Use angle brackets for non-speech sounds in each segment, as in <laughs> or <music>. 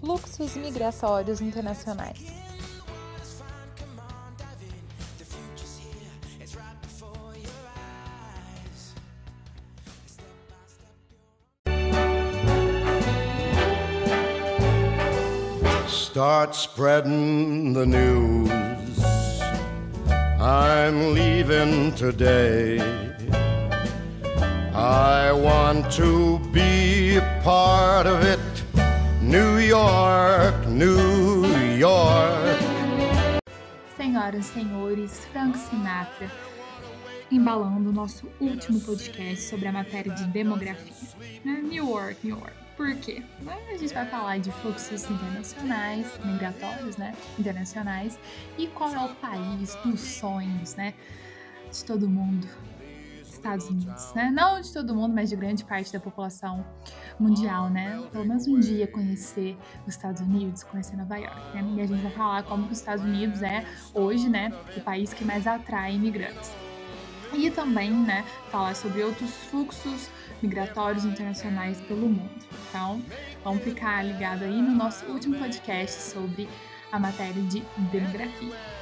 fluxos migratórios internacionais. Start spreading the news. I'm leaving today. I want to be part of it. New York, New York. Senhoras e senhores, Frank Sinatra, embalando o nosso último podcast sobre a matéria de demografia. Né? New York, New York. Por quê? A gente vai falar de fluxos internacionais, migratórios, né? Internacionais, e qual é o país dos sonhos, né? De todo mundo. Estados Unidos, né? Não de todo mundo, mas de grande parte da população mundial, né? Pelo menos um dia conhecer os Estados Unidos, conhecer Nova York, né? E a gente vai falar como que os Estados Unidos é hoje, né, o país que mais atrai imigrantes. E também, né, falar sobre outros fluxos migratórios internacionais pelo mundo. Então, vamos ficar ligado aí no nosso último podcast sobre a matéria de demografia.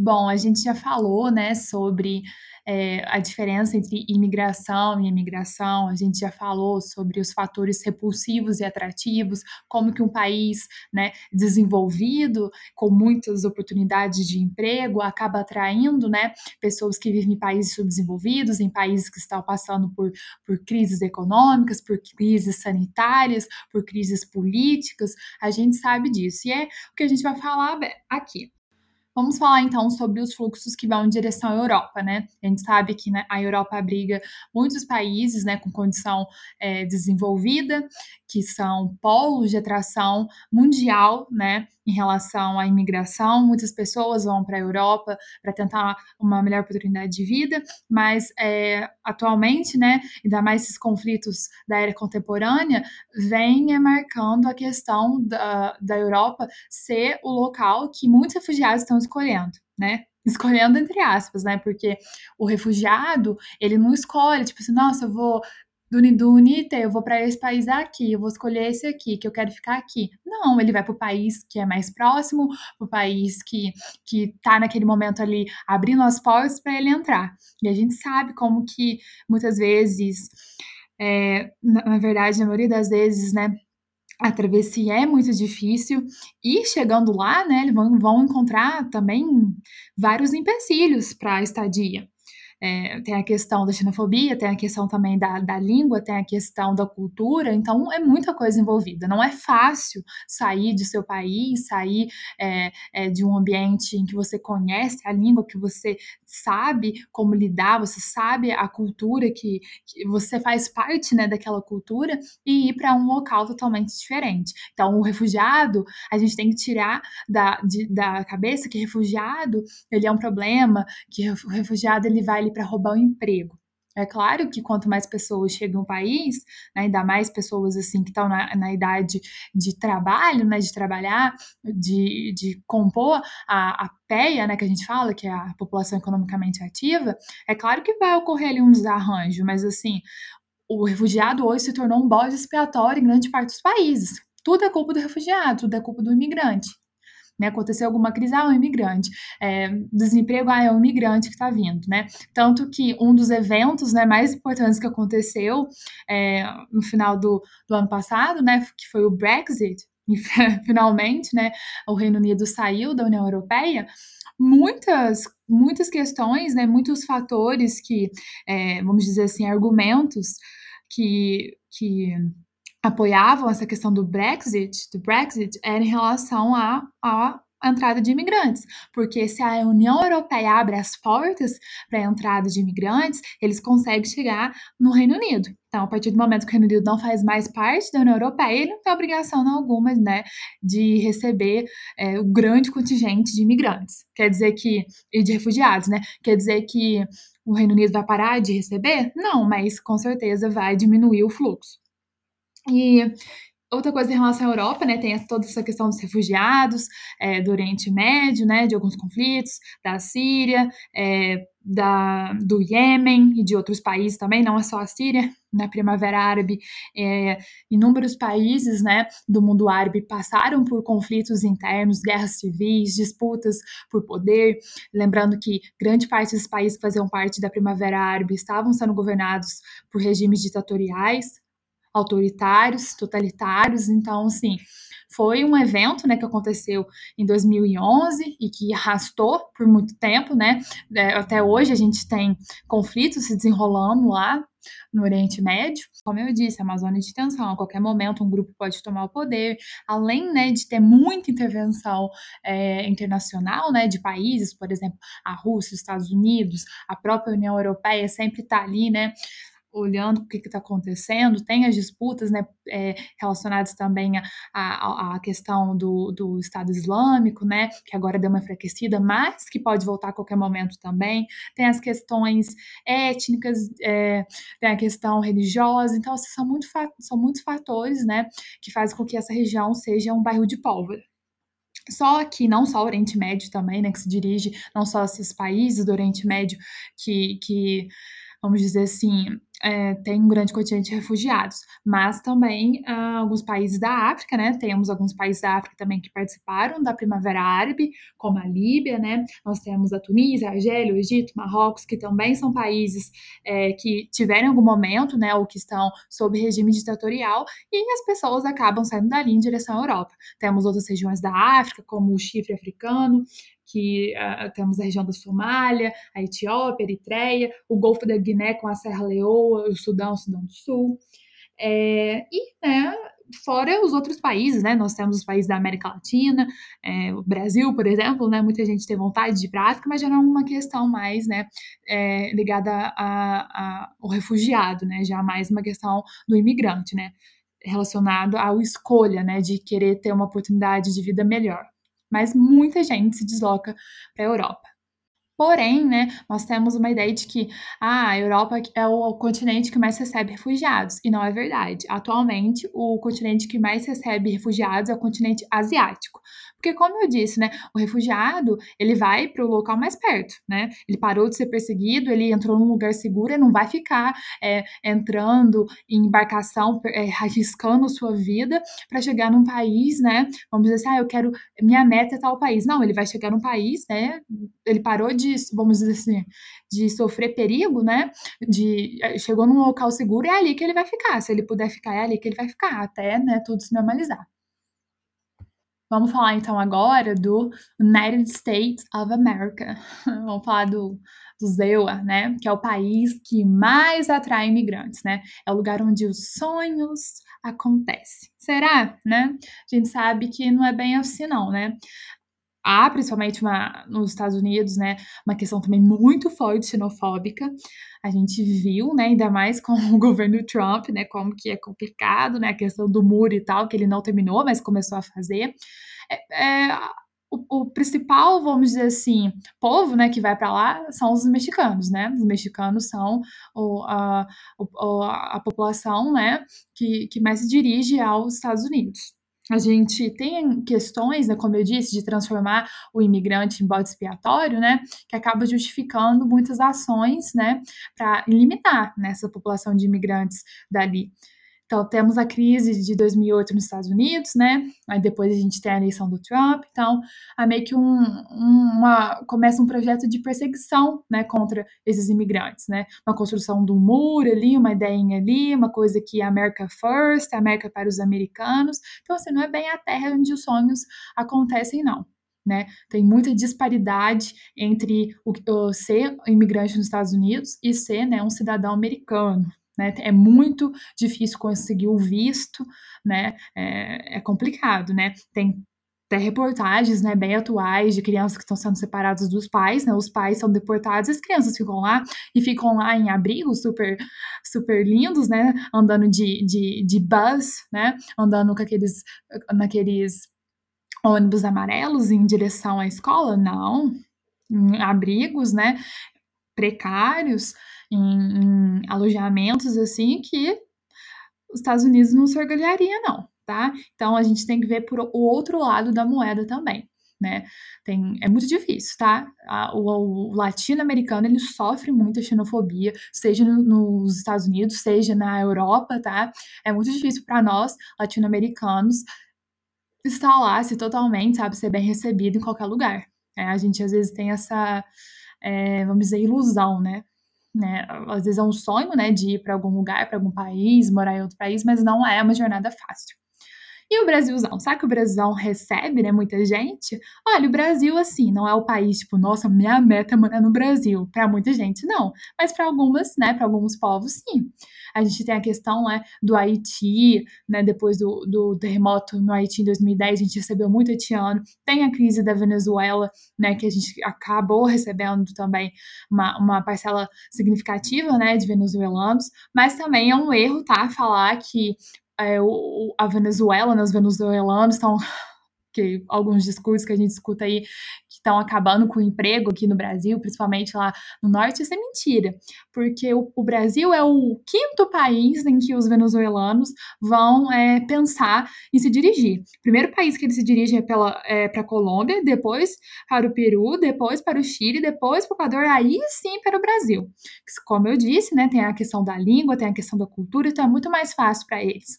Bom, a gente já falou, né, sobre é, a diferença entre imigração e imigração, a gente já falou sobre os fatores repulsivos e atrativos, como que um país né, desenvolvido, com muitas oportunidades de emprego, acaba atraindo né, pessoas que vivem em países subdesenvolvidos, em países que estão passando por, por crises econômicas, por crises sanitárias, por crises políticas, a gente sabe disso. E é o que a gente vai falar aqui. Vamos falar então sobre os fluxos que vão em direção à Europa, né? A gente sabe que né, a Europa abriga muitos países, né, com condição é, desenvolvida, que são polos de atração mundial, né, em relação à imigração. Muitas pessoas vão para a Europa para tentar uma melhor oportunidade de vida, mas é, atualmente, né, ainda mais esses conflitos da era contemporânea, vem é, marcando a questão da, da Europa ser o local que muitos refugiados estão escolhendo, né? escolhendo entre aspas, né? Porque o refugiado, ele não escolhe, tipo assim, nossa, eu vou UNITA, eu vou para esse país aqui, eu vou escolher esse aqui, que eu quero ficar aqui. Não, ele vai para o país que é mais próximo, o país que que está naquele momento ali abrindo as portas para ele entrar. E a gente sabe como que muitas vezes, é, na, na verdade, na maioria das vezes, né, a travessia é muito difícil e chegando lá, né, eles vão, vão encontrar também vários empecilhos para a estadia. É, tem a questão da xenofobia, tem a questão também da, da língua, tem a questão da cultura, então é muita coisa envolvida. Não é fácil sair de seu país, sair é, é, de um ambiente em que você conhece a língua, que você sabe como lidar, você sabe a cultura, que, que você faz parte né, daquela cultura, e ir para um local totalmente diferente. Então, o refugiado, a gente tem que tirar da, de, da cabeça que refugiado ele é um problema, que refugiado ele vai ali para roubar um emprego. É claro que quanto mais pessoas chegam ao país, né, ainda mais pessoas assim que estão na, na, idade de trabalho, né, de trabalhar, de, de compor a, a PEA, né, que a gente fala, que é a população economicamente ativa, é claro que vai ocorrer ali um desarranjo, mas assim, o refugiado hoje se tornou um bode expiatório em grande parte dos países. Tudo é culpa do refugiado, tudo é culpa do imigrante né? Aconteceu alguma crise, ah, é um imigrante. É, desemprego, ah, é um imigrante que está vindo, né? Tanto que um dos eventos né, mais importantes que aconteceu é, no final do, do ano passado, né? Que foi o Brexit, <laughs> finalmente, né, o Reino Unido saiu da União Europeia, muitas muitas questões, né, muitos fatores que, é, vamos dizer assim, argumentos que, que apoiavam essa questão do Brexit, do Brexit, era em relação à a, a, entrada de imigrantes, porque se a União Europeia abre as portas para a entrada de imigrantes, eles conseguem chegar no Reino Unido. Então, a partir do momento que o Reino Unido não faz mais parte da União Europeia, ele não tem obrigação alguma, né, de receber é, o grande contingente de imigrantes. Quer dizer que e de refugiados, né? Quer dizer que o Reino Unido vai parar de receber? Não, mas com certeza vai diminuir o fluxo. E outra coisa em relação à Europa, né, tem toda essa questão dos refugiados é, do Oriente Médio, né, de alguns conflitos, da Síria, é, da, do Iêmen e de outros países também, não é só a Síria, na Primavera Árabe, é, inúmeros países né, do mundo árabe passaram por conflitos internos, guerras civis, disputas por poder. Lembrando que grande parte dos países que faziam parte da Primavera Árabe estavam sendo governados por regimes ditatoriais, autoritários, totalitários. Então, assim, foi um evento, né, que aconteceu em 2011 e que arrastou por muito tempo, né? É, até hoje a gente tem conflitos se desenrolando lá no Oriente Médio. Como eu disse, a Amazônia de tensão, a qualquer momento um grupo pode tomar o poder, além né, de ter muita intervenção é, internacional né, de países, por exemplo, a Rússia, os Estados Unidos, a própria União Europeia sempre está ali, né? Olhando o que está acontecendo, tem as disputas né, é, relacionadas também à, questão do, do Estado Islâmico, né, que agora deu uma enfraquecida, mas que pode voltar a qualquer momento também, tem as questões étnicas, é, tem a questão religiosa, então assim, são, muito, são muitos fatores né, que fazem com que essa região seja um bairro de pólvora. Só que não só o Oriente Médio também, né, que se dirige, não só esses países do Oriente Médio que, que vamos dizer assim, é, tem um grande contingente de refugiados, mas também ah, alguns países da África, né? Temos alguns países da África também que participaram da Primavera Árabe, como a Líbia, né? Nós temos a Tunísia, a Argélia, o Egito, Marrocos, que também são países é, que tiveram algum momento, né? Ou que estão sob regime ditatorial, e as pessoas acabam saindo dali em direção à Europa. Temos outras regiões da África, como o Chifre africano, que uh, temos a região da Somália, a Etiópia, a Eritreia, o Golfo da Guiné com a Serra Leoa, o Sudão, o Sudão do Sul. É, e, né, fora os outros países, né? Nós temos os países da América Latina, é, o Brasil, por exemplo, né? Muita gente tem vontade de ir para a África, mas já não é uma questão mais, né? É, ligada ao refugiado, né? Já mais uma questão do imigrante, né? Relacionado à escolha, né? De querer ter uma oportunidade de vida melhor mas muita gente se desloca para a Europa. Porém, né, nós temos uma ideia de que ah, a Europa é o continente que mais recebe refugiados, e não é verdade. Atualmente, o continente que mais recebe refugiados é o continente asiático. Porque, como eu disse, né, o refugiado, ele vai para o local mais perto, né? Ele parou de ser perseguido, ele entrou num lugar seguro e não vai ficar é, entrando em embarcação, é, <laughs> arriscando sua vida para chegar num país, né? Vamos dizer assim, ah, eu quero, minha meta é tal país. Não, ele vai chegar num país, né? Ele parou de, vamos dizer assim, de sofrer perigo, né? De, é, chegou num local seguro, é ali que ele vai ficar. Se ele puder ficar, é ali que ele vai ficar, até, né, tudo se normalizar. Vamos falar então agora do United States of America. <laughs> Vamos falar do, do ZEUA, né? Que é o país que mais atrai imigrantes, né? É o lugar onde os sonhos acontecem. Será, né? A gente sabe que não é bem assim, não, né? Há, principalmente uma, nos Estados Unidos, né, uma questão também muito forte xenofóbica. A gente viu, né, ainda mais com o <laughs> governo Trump, né, como que é complicado, né, a questão do muro e tal, que ele não terminou, mas começou a fazer. É, é, o, o, principal, vamos dizer assim, povo, né, que vai para lá são os mexicanos, né? Os mexicanos são o, a, a população, né, que, que mais se dirige aos Estados Unidos a gente tem questões, né, como eu disse, de transformar o imigrante em bode expiatório, né, que acaba justificando muitas ações, né, para limitar né, essa população de imigrantes dali. Então, temos a crise de 2008 nos Estados Unidos, né? Aí depois a gente tem a eleição do Trump. Então, há meio que um, uma, começa um projeto de perseguição, né, contra esses imigrantes, né? Uma construção do muro ali, uma ideinha ali, uma coisa que é America First, América para os americanos. Então, assim, não é bem a terra onde os sonhos acontecem, não. Né? Tem muita disparidade entre o, o ser imigrante nos Estados Unidos e ser né, um cidadão americano, né? É muito difícil conseguir o visto, né? É, é complicado, né? Tem até reportagens né, bem atuais de crianças que estão sendo separadas dos pais, né? Os pais são deportados, as crianças ficam lá e ficam lá em abrigos super, super lindos, né? Andando de, de, de bus, né? Andando com aqueles, naqueles ônibus amarelos em direção à escola? Não. Em abrigos, né? Precários em, em alojamentos assim que os Estados Unidos não se orgulharia, não, tá? Então a gente tem que ver por o outro lado da moeda também. né? Tem, é muito difícil, tá? o, o latino-americano ele sofre muita xenofobia, seja no, nos Estados Unidos, seja na Europa, tá? É muito difícil para nós latino-americanos instalar-se totalmente, sabe, ser bem recebido em qualquer lugar. É, a gente às vezes tem essa, é, vamos dizer, ilusão, né? né? Às vezes é um sonho, né, de ir para algum lugar, para algum país, morar em outro país, mas não é uma jornada fácil. E o Brasilzão, sabe que o Brasilzão recebe, né, muita gente? Olha, o Brasil, assim, não é o país, tipo, nossa, minha meta é morar no Brasil. Para muita gente, não. Mas para algumas, né, para alguns povos, sim. A gente tem a questão, né, do Haiti, né, depois do, do terremoto no Haiti em 2010, a gente recebeu muito haitiano. Tem a crise da Venezuela, né, que a gente acabou recebendo também uma, uma parcela significativa, né, de venezuelanos. Mas também é um erro, tá, falar que é, o, a Venezuela, né, os venezuelanos estão que alguns discursos que a gente escuta aí que estão acabando com o emprego aqui no Brasil, principalmente lá no norte, isso é mentira, porque o, o Brasil é o quinto país em que os venezuelanos vão é, pensar em se dirigir. O primeiro país que eles se dirigem é para é, a Colômbia, depois para o Peru, depois para o Chile, depois para o Equador, aí sim para o Brasil. Como eu disse, né, tem a questão da língua, tem a questão da cultura, então é muito mais fácil para eles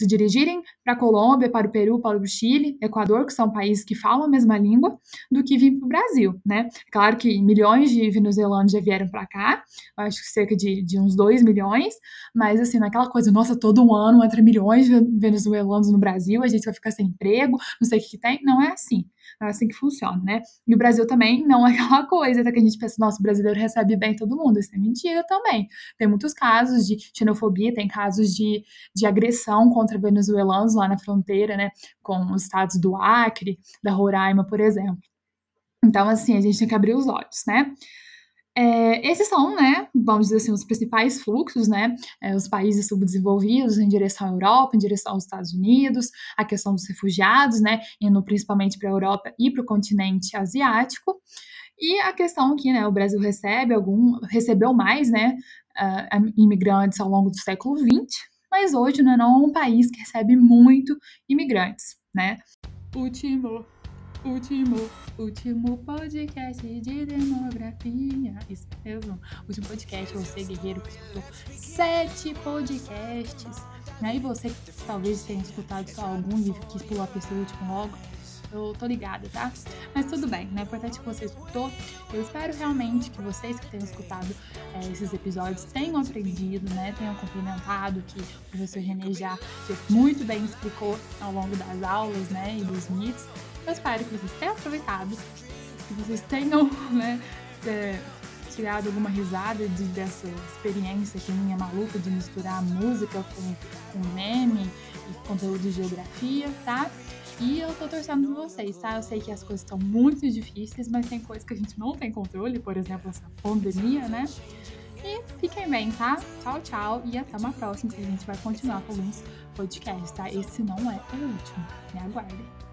se dirigirem para a Colômbia, para o Peru, para o Chile, Equador, que são países que falam a mesma língua, do que vir para o Brasil, né? Claro que milhões de venezuelanos já vieram para cá, acho que cerca de, de uns 2 milhões, mas assim, naquela coisa, nossa, todo ano entra milhões de venezuelanos no Brasil, a gente vai ficar sem emprego, não sei o que, que tem, não é assim. É assim que funciona, né? E o Brasil também não é aquela coisa até que a gente pensa, nossa, o brasileiro recebe bem todo mundo. Isso é mentira também. Tem muitos casos de xenofobia, tem casos de, de agressão contra venezuelanos lá na fronteira, né? Com os estados do Acre, da Roraima, por exemplo. Então, assim, a gente tem que abrir os olhos, né? É, esses são, né, vamos dizer assim, os principais fluxos, né, é, os países subdesenvolvidos em direção à Europa, em direção aos Estados Unidos, a questão dos refugiados, né, indo principalmente para a Europa e para o continente asiático, e a questão que, né, o Brasil recebe algum, recebeu mais, né, uh, imigrantes ao longo do século XX, mas hoje né, não é um país que recebe muito imigrantes, né. Último Último, último podcast de demografia. Isso mesmo. Último podcast, você guerreiro que escutou sete podcasts. Né? E você que talvez tenha escutado só algum e quis pular para esse último logo. Eu tô ligada, tá? Mas tudo bem, né? O importante é que você escutou. Eu espero realmente que vocês que tenham escutado é, esses episódios tenham aprendido, né? Tenham complementado que o professor René já muito bem explicou ao longo das aulas, né? E dos mitos. Eu espero que vocês tenham aproveitado, que vocês tenham, <laughs> né, é, tirado alguma risada de, dessa experiência que minha maluca de misturar música com, com meme e conteúdo de geografia, tá? E eu tô torcendo por vocês, tá? Eu sei que as coisas estão muito difíceis, mas tem coisas que a gente não tem controle, por exemplo, essa pandemia, né? E fiquem bem, tá? Tchau, tchau. E até uma próxima, que a gente vai continuar com alguns podcasts, tá? Esse não é o último. Me aguardem.